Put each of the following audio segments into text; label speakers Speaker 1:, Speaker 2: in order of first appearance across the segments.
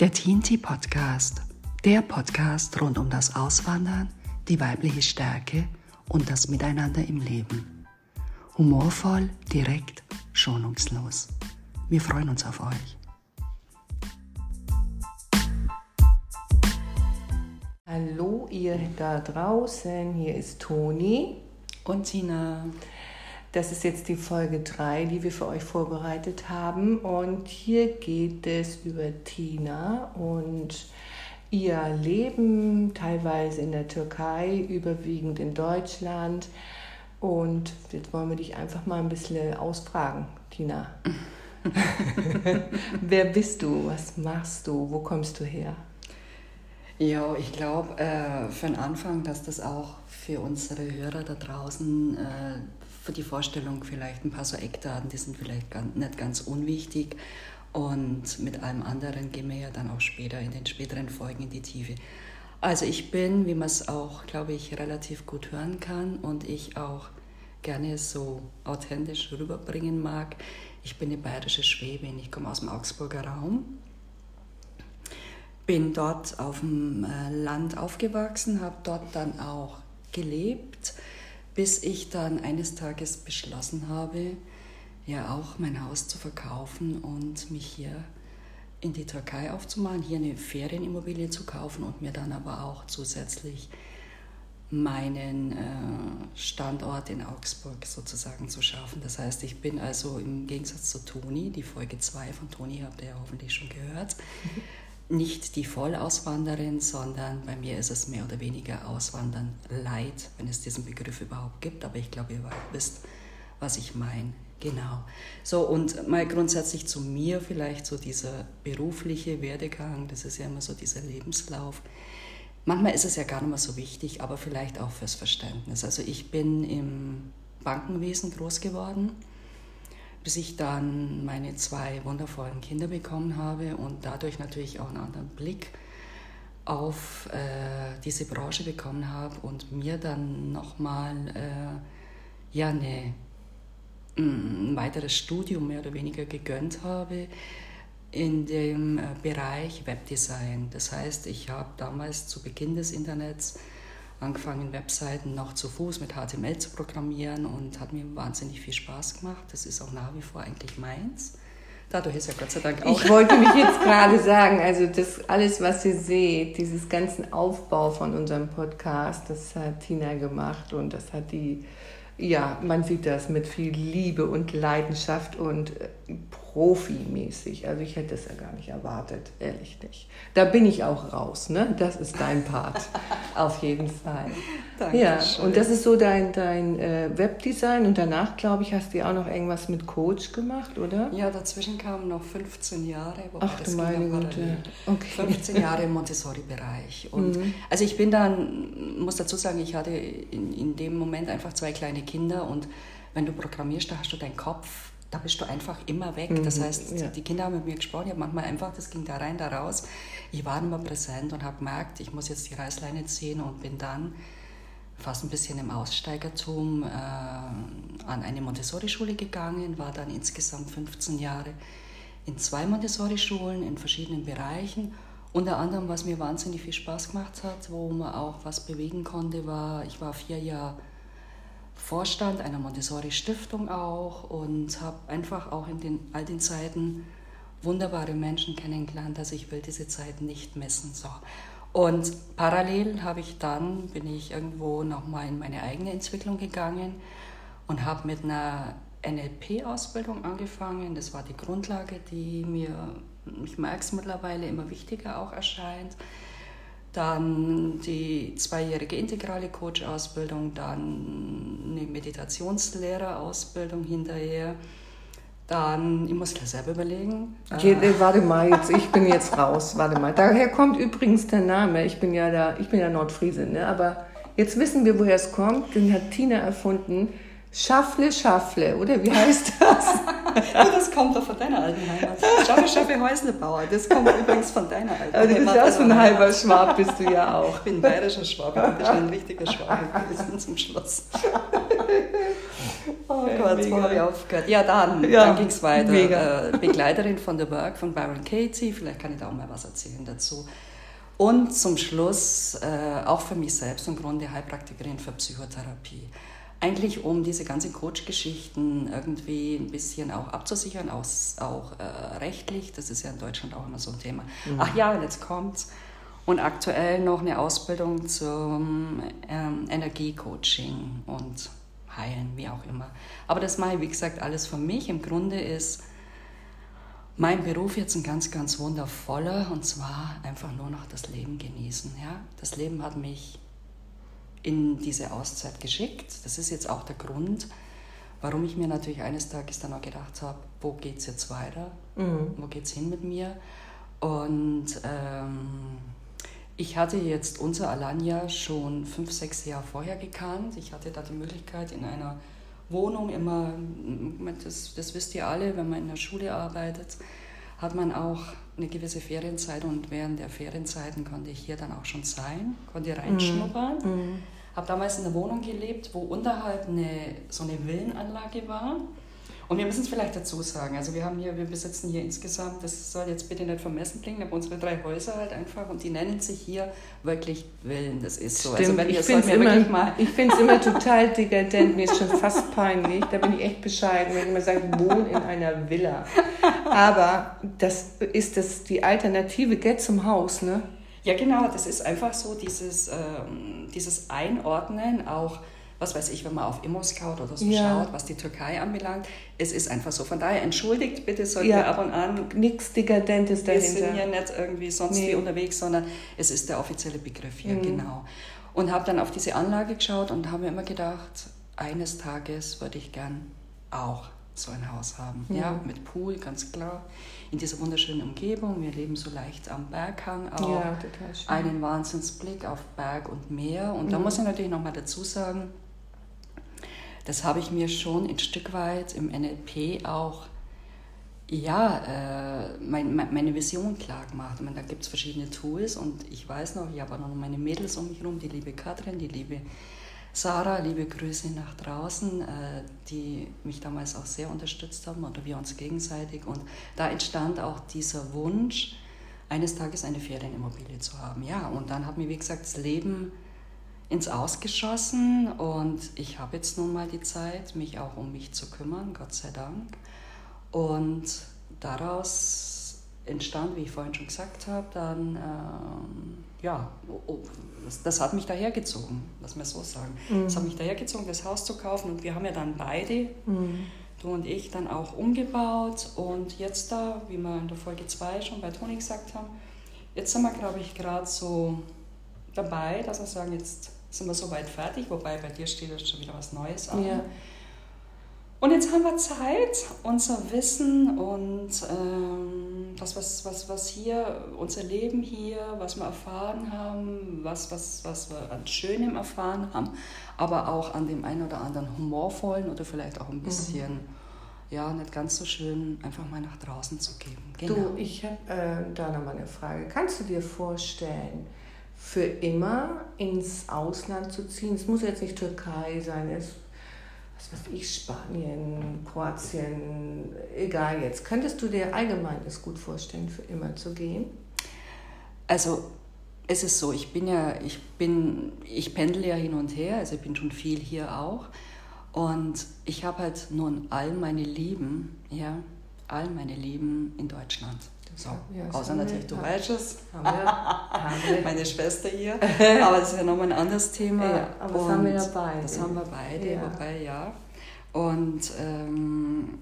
Speaker 1: Der Tinti Podcast, der Podcast rund um das Auswandern, die weibliche Stärke und das Miteinander im Leben. Humorvoll, direkt, schonungslos. Wir freuen uns auf euch.
Speaker 2: Hallo ihr da draußen, hier ist Toni
Speaker 1: und Tina.
Speaker 2: Das ist jetzt die Folge 3, die wir für euch vorbereitet haben. Und hier geht es über Tina und ihr Leben, teilweise in der Türkei, überwiegend in Deutschland. Und jetzt wollen wir dich einfach mal ein bisschen ausfragen, Tina. Wer bist du? Was machst du? Wo kommst du her?
Speaker 1: Ja, ich glaube äh, für den Anfang, dass das auch für unsere Hörer da draußen äh, für die Vorstellung vielleicht ein paar so Eckdaten, die sind vielleicht ganz, nicht ganz unwichtig. Und mit allem anderen gehen wir ja dann auch später in den späteren Folgen in die Tiefe. Also ich bin, wie man es auch, glaube ich, relativ gut hören kann und ich auch gerne so authentisch rüberbringen mag. Ich bin eine bayerische Schwäbin, ich komme aus dem Augsburger Raum, bin dort auf dem äh, Land aufgewachsen, habe dort dann auch gelebt bis ich dann eines Tages beschlossen habe, ja auch mein Haus zu verkaufen und mich hier in die Türkei aufzumachen, hier eine Ferienimmobilie zu kaufen und mir dann aber auch zusätzlich meinen äh, Standort in Augsburg sozusagen zu schaffen. Das heißt, ich bin also im Gegensatz zu Toni, die Folge 2 von Toni habt ihr ja hoffentlich schon gehört, mhm nicht die Vollauswanderin, sondern bei mir ist es mehr oder weniger Auswandern Leid, wenn es diesen Begriff überhaupt gibt. Aber ich glaube, ihr wisst, was ich meine. Genau. So, und mal grundsätzlich zu mir vielleicht so dieser berufliche Werdegang, das ist ja immer so dieser Lebenslauf. Manchmal ist es ja gar nicht mehr so wichtig, aber vielleicht auch fürs Verständnis. Also ich bin im Bankenwesen groß geworden bis ich dann meine zwei wundervollen Kinder bekommen habe und dadurch natürlich auch einen anderen Blick auf äh, diese Branche bekommen habe und mir dann nochmal äh, ja, eine, mm, ein weiteres Studium mehr oder weniger gegönnt habe in dem äh, Bereich Webdesign. Das heißt, ich habe damals zu Beginn des Internets angefangen, Webseiten noch zu Fuß mit HTML zu programmieren und hat mir wahnsinnig viel Spaß gemacht. Das ist auch nach wie vor eigentlich meins. Dadurch ist ja Gott sei Dank auch.
Speaker 2: Ich wollte mich jetzt gerade sagen, also das alles, was ihr seht, dieses ganzen Aufbau von unserem Podcast, das hat Tina gemacht und das hat die, ja, man sieht das mit viel Liebe und Leidenschaft und äh, profimäßig. Also ich hätte es ja gar nicht erwartet, ehrlich nicht. Da bin ich auch raus, ne? Das ist dein Part, auf jeden Fall. Danke ja, und das ist so dein, dein äh, Webdesign und danach, glaube ich, hast du auch noch irgendwas mit Coach gemacht, oder?
Speaker 1: Ja, dazwischen kamen noch 15 Jahre.
Speaker 2: Ach du meine Güte.
Speaker 1: Okay. 15 Jahre im Montessori-Bereich. Und mhm. also ich bin dann, muss dazu sagen, ich hatte in, in dem Moment einfach zwei kleine Kinder und wenn du programmierst, da hast du deinen Kopf da bist du einfach immer weg. Das mhm, heißt, ja. die Kinder haben mit mir gesprochen, ich habe manchmal einfach, das ging da rein, da raus. Ich war immer präsent und habe gemerkt, ich muss jetzt die Reißleine ziehen und bin dann fast ein bisschen im Aussteigertum äh, an eine Montessori-Schule gegangen, war dann insgesamt 15 Jahre in zwei Montessori-Schulen in verschiedenen Bereichen. Unter anderem, was mir wahnsinnig viel Spaß gemacht hat, wo man auch was bewegen konnte, war, ich war vier Jahre Vorstand einer Montessori-Stiftung auch und habe einfach auch in den, all den Zeiten wunderbare Menschen kennengelernt. Also ich will diese Zeit nicht missen. So. Und parallel habe ich dann, bin ich irgendwo nochmal in meine eigene Entwicklung gegangen und habe mit einer NLP-Ausbildung angefangen. Das war die Grundlage, die mir, ich merke es mittlerweile, immer wichtiger auch erscheint dann die zweijährige integrale Coach-Ausbildung, dann eine Meditationslehrerausbildung hinterher. Dann, ich muss gleich selber überlegen.
Speaker 2: Okay, äh, warte mal, jetzt, ich bin jetzt raus. Warte mal. Daher kommt übrigens der Name. Ich bin ja da, ich bin ja Nordfriesin, ne? aber jetzt wissen wir, woher es kommt. Den hat Tina erfunden. Schaffle, Schaffle, oder wie heißt das?
Speaker 1: das kommt doch von deiner alten Heimat. Schaffle, Schaffle, Häuslebauer. Das kommt übrigens von deiner alten
Speaker 2: Heimat. du bist ja auch so ein halber Schwab, bist du ja auch.
Speaker 1: Ich bin ein bayerischer Schwab, ich bin schon ein richtiger Schwab gewesen zum Schluss. Oh Gott, wo habe ich aufgehört? Ja, dann,
Speaker 2: Ja,
Speaker 1: dann ging es weiter.
Speaker 2: mega.
Speaker 1: Äh, Begleiterin von The Work von Byron Katie, vielleicht kann ich da auch mal was erzählen dazu. Und zum Schluss äh, auch für mich selbst im Grunde Heilpraktikerin für Psychotherapie. Eigentlich um diese ganzen Coach-Geschichten irgendwie ein bisschen auch abzusichern, auch, auch äh, rechtlich. Das ist ja in Deutschland auch immer so ein Thema. Ach ja, jetzt kommt's. Und aktuell noch eine Ausbildung zum ähm, Energiecoaching und Heilen, wie auch immer. Aber das mache ich, wie gesagt, alles für mich. Im Grunde ist mein Beruf jetzt ein ganz, ganz wundervoller und zwar einfach nur noch das Leben genießen. Ja? Das Leben hat mich in diese Auszeit geschickt. Das ist jetzt auch der Grund, warum ich mir natürlich eines Tages dann auch gedacht habe, wo geht es jetzt weiter? Wo geht es hin mit mir? Und ähm, ich hatte jetzt unser Alanya schon fünf, sechs Jahre vorher gekannt. Ich hatte da die Möglichkeit in einer Wohnung immer, das, das wisst ihr alle, wenn man in der Schule arbeitet, hat man auch eine gewisse Ferienzeit und während der Ferienzeiten konnte ich hier dann auch schon sein, konnte reinschnuppern. Habe damals in einer Wohnung gelebt, wo unterhalb eine, so eine Villenanlage war. Und wir müssen es vielleicht dazu sagen, also wir haben hier, wir besitzen hier insgesamt, das soll jetzt bitte nicht vermessen klingen, aber unsere drei Häuser halt einfach und die nennen sich hier wirklich Villen, das ist so.
Speaker 2: Stimmt,
Speaker 1: also wenn
Speaker 2: ich finde es immer,
Speaker 1: mal
Speaker 2: ich find's immer total dekadent, mir ist schon fast peinlich, da bin ich echt bescheiden, wenn jemand sagt, wohn in einer Villa. Aber das ist das die Alternative, geht zum Haus, ne?
Speaker 1: Ja, genau, das ist einfach so dieses, ähm, dieses Einordnen, auch, was weiß ich, wenn man auf Immo-Scout oder so
Speaker 2: Ja.
Speaker 1: schaut, was die Türkei anbelangt. Es ist einfach so. Von daher entschuldigt bitte, sollten
Speaker 2: Ja.
Speaker 1: wir ab und an.
Speaker 2: Nichts Dekadentes
Speaker 1: Wir sind
Speaker 2: dahinter.
Speaker 1: hier nicht irgendwie sonst
Speaker 2: Nee.
Speaker 1: wie unterwegs, sondern es ist der offizielle Begriff hier,
Speaker 2: Mhm.
Speaker 1: genau. Und habe dann auf diese Anlage geschaut und habe mir immer gedacht, eines Tages würde ich gern auch so ein Haus haben. Ja,
Speaker 2: Ja.
Speaker 1: mit Pool, ganz klar. In dieser wunderschönen Umgebung. Wir leben so leicht am Berghang auch
Speaker 2: Ja, total schön.
Speaker 1: einen Wahnsinnsblick auf Berg und Meer. Und da
Speaker 2: Mhm.
Speaker 1: muss ich natürlich nochmal dazu sagen, das habe ich mir schon ein Stück weit im NLP auch, ja, äh, mein, mein, meine Vision klar gemacht. Ich meine, da gibt es verschiedene Tools und ich weiß noch, ich habe auch noch meine Mädels um mich herum, die liebe Katrin, die liebe Sarah, liebe Grüße nach draußen, äh, die mich damals auch sehr unterstützt haben oder wir uns gegenseitig. Und da entstand auch dieser Wunsch, eines Tages eine Ferienimmobilie zu haben. Ja, und dann hat mir, wie gesagt, das Leben ins Ausgeschossen und ich habe jetzt nun mal die Zeit, mich auch um mich zu kümmern, Gott sei Dank. Und daraus entstand, wie ich vorhin schon gesagt habe, dann, ähm, ja, oh, das, das hat mich dahergezogen, lass mal so sagen. Es hat mich dahergezogen, das Haus zu kaufen und wir haben ja dann beide, du und ich, dann auch umgebaut und jetzt da, wie wir in der Folge 2 schon bei Toni gesagt haben, jetzt sind wir, glaube ich, gerade so dabei, dass wir sagen, jetzt sind wir soweit fertig, wobei bei dir steht jetzt schon wieder was Neues an.
Speaker 2: Ja.
Speaker 1: Und jetzt haben wir Zeit, unser Wissen und ähm, das, was, was, was hier, unser Leben hier, was wir erfahren haben, was, was, was wir an Schönem erfahren haben, aber auch an dem einen oder anderen humorvollen oder vielleicht auch ein bisschen, ja, nicht ganz so schön, einfach mal nach draußen zu geben. Genau.
Speaker 2: Du, ich habe äh, da nochmal eine Frage. Kannst du dir vorstellen, für immer ins Ausland zu ziehen? Es muss jetzt nicht Türkei sein, es was weiß ich, Spanien, Kroatien, egal jetzt. Könntest du dir allgemein das gut vorstellen, für immer zu gehen?
Speaker 1: Also es ist so, ich bin ja, ich bin, ich pendle ja hin und her, also ich bin schon viel hier auch. Und ich habe halt nun all meine Lieben, ja, all meine Lieben in Deutschland. So,
Speaker 2: Ja,
Speaker 1: außer
Speaker 2: wir-
Speaker 1: natürlich, du
Speaker 2: ja.
Speaker 1: weißt es,
Speaker 2: Haben wir, haben wir.
Speaker 1: meine Schwester hier. Aber das ist ja nochmal ein anderes Thema.
Speaker 2: Ja, aber das haben wir ja beide.
Speaker 1: Das haben wir beide,
Speaker 2: Ja.
Speaker 1: wobei ja. Und ähm,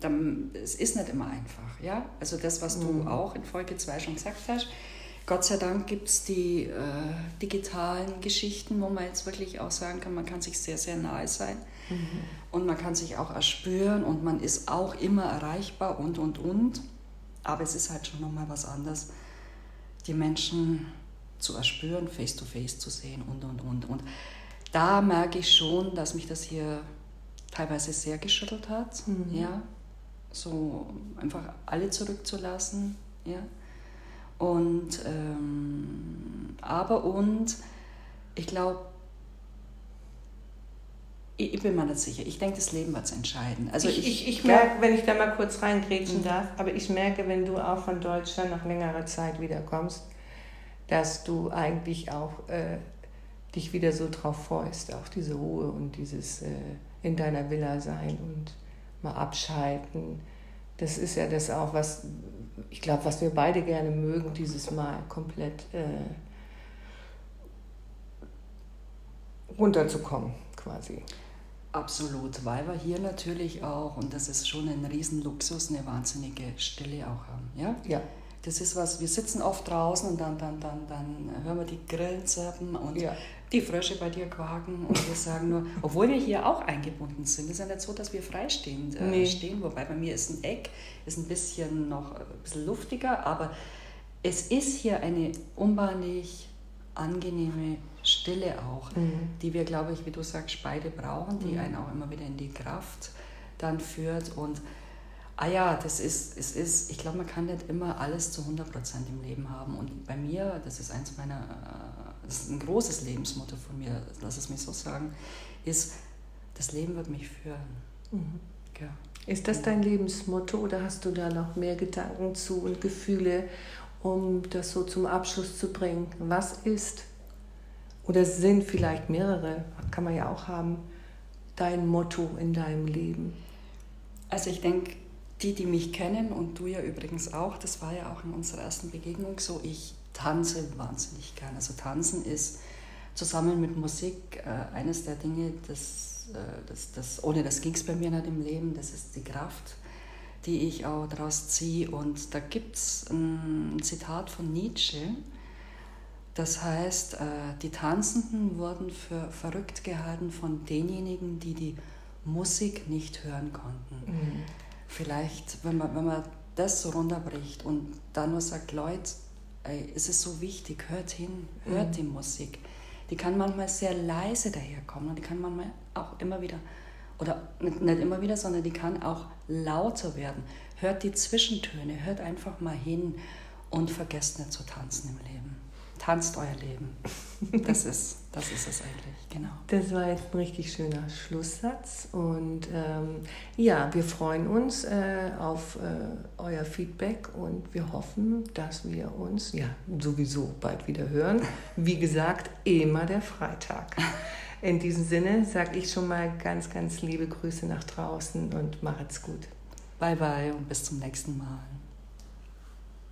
Speaker 1: dann, es ist nicht immer einfach. Ja? Also das, was
Speaker 2: Mhm.
Speaker 1: du auch in Folge 2 schon gesagt hast, Gott sei Dank gibt es die äh, digitalen Geschichten, wo man jetzt wirklich auch sagen kann, man kann sich sehr, sehr nahe sein.
Speaker 2: Mhm.
Speaker 1: Und man kann sich auch erspüren und man ist auch immer erreichbar und, und, und. Aber es ist halt schon nochmal was anderes, die Menschen zu erspüren, face to face zu sehen und, und, und. Und da merke ich schon, dass mich das hier teilweise sehr geschüttelt hat. Ja, so einfach alle zurückzulassen. Ja. Und, ähm, aber und, ich glaube, ich, ich, bin mir nicht sicher. Ich denke, das Leben wird es entscheiden. Also
Speaker 2: ich, ich, ich merke, wenn ich da mal kurz reingrätschen mhm. darf, aber ich merke, wenn du auch von Deutschland nach längerer Zeit wiederkommst, dass du eigentlich auch äh, dich wieder so drauf freust, auf diese Ruhe und dieses äh, in deiner Villa sein und mal abschalten. Das ist ja das auch, was ich glaube, was wir beide gerne mögen, dieses Mal komplett äh, runterzukommen quasi.
Speaker 1: Absolut, weil wir hier natürlich auch, und das ist schon ein Riesenluxus, eine wahnsinnige Stille auch haben. Ja?
Speaker 2: ja.
Speaker 1: Das ist was, wir sitzen oft draußen und dann, dann, dann, dann hören wir die Grillen zirpen und ja. die Frösche bei dir quaken und wir sagen nur, obwohl wir hier auch eingebunden sind, ist ja nicht so, dass wir freistehend äh, nee. stehen, wobei bei mir ist ein Eck, ist ein bisschen noch ein bisschen luftiger, aber es ist hier eine unbahnig angenehme Stille auch, mhm. die wir, glaube ich, wie du sagst, beide brauchen, die mhm. einen auch immer wieder in die Kraft dann führt und Ah ja, das ist, es ist, ich glaube, man kann nicht immer alles zu 100% im Leben haben. Und bei mir, das ist eins meiner, äh, das ist ein großes Lebensmotto von mir, lass es mich so sagen, ist, das Leben wird mich führen.
Speaker 2: Mhm. Ja. Ist das dein Lebensmotto oder hast du da noch mehr Gedanken zu und Gefühle, um das so zum Abschluss zu bringen? Was ist, oder sind vielleicht mehrere, kann man ja auch haben, dein Motto in deinem Leben?
Speaker 1: Also ich denke, die, die mich kennen und du ja übrigens auch, das war ja auch in unserer ersten Begegnung so, ich tanze wahnsinnig gern. Also tanzen ist zusammen mit Musik äh, eines der Dinge, das, äh, das, das, ohne das ging es bei mir nicht im Leben, das ist die Kraft, die ich auch daraus ziehe. Und da gibt es ein Zitat von Nietzsche, das heißt, äh, die Tanzenden wurden für verrückt gehalten von denjenigen, die die Musik nicht hören konnten. Mhm vielleicht, wenn man, wenn man das so runterbricht und dann nur sagt, Leute, ey, es ist so wichtig, hört hin, hört mhm. die Musik. Die kann manchmal sehr leise daherkommen und die kann manchmal auch immer wieder, oder nicht, immer wieder, sondern die kann auch lauter werden. Hört die Zwischentöne, hört einfach mal hin und vergesst nicht zu tanzen im Leben tanzt euer Leben. Das ist, das ist es eigentlich, genau.
Speaker 2: Das war jetzt ein richtig schöner Schlusssatz. Und ähm, ja, wir freuen uns äh, auf äh, euer Feedback und wir hoffen, dass wir uns ja sowieso bald wieder hören. Wie gesagt, immer der Freitag. In diesem Sinne sage ich schon mal ganz, ganz liebe Grüße nach draußen und macht's gut.
Speaker 1: Bye bye und bis zum nächsten Mal.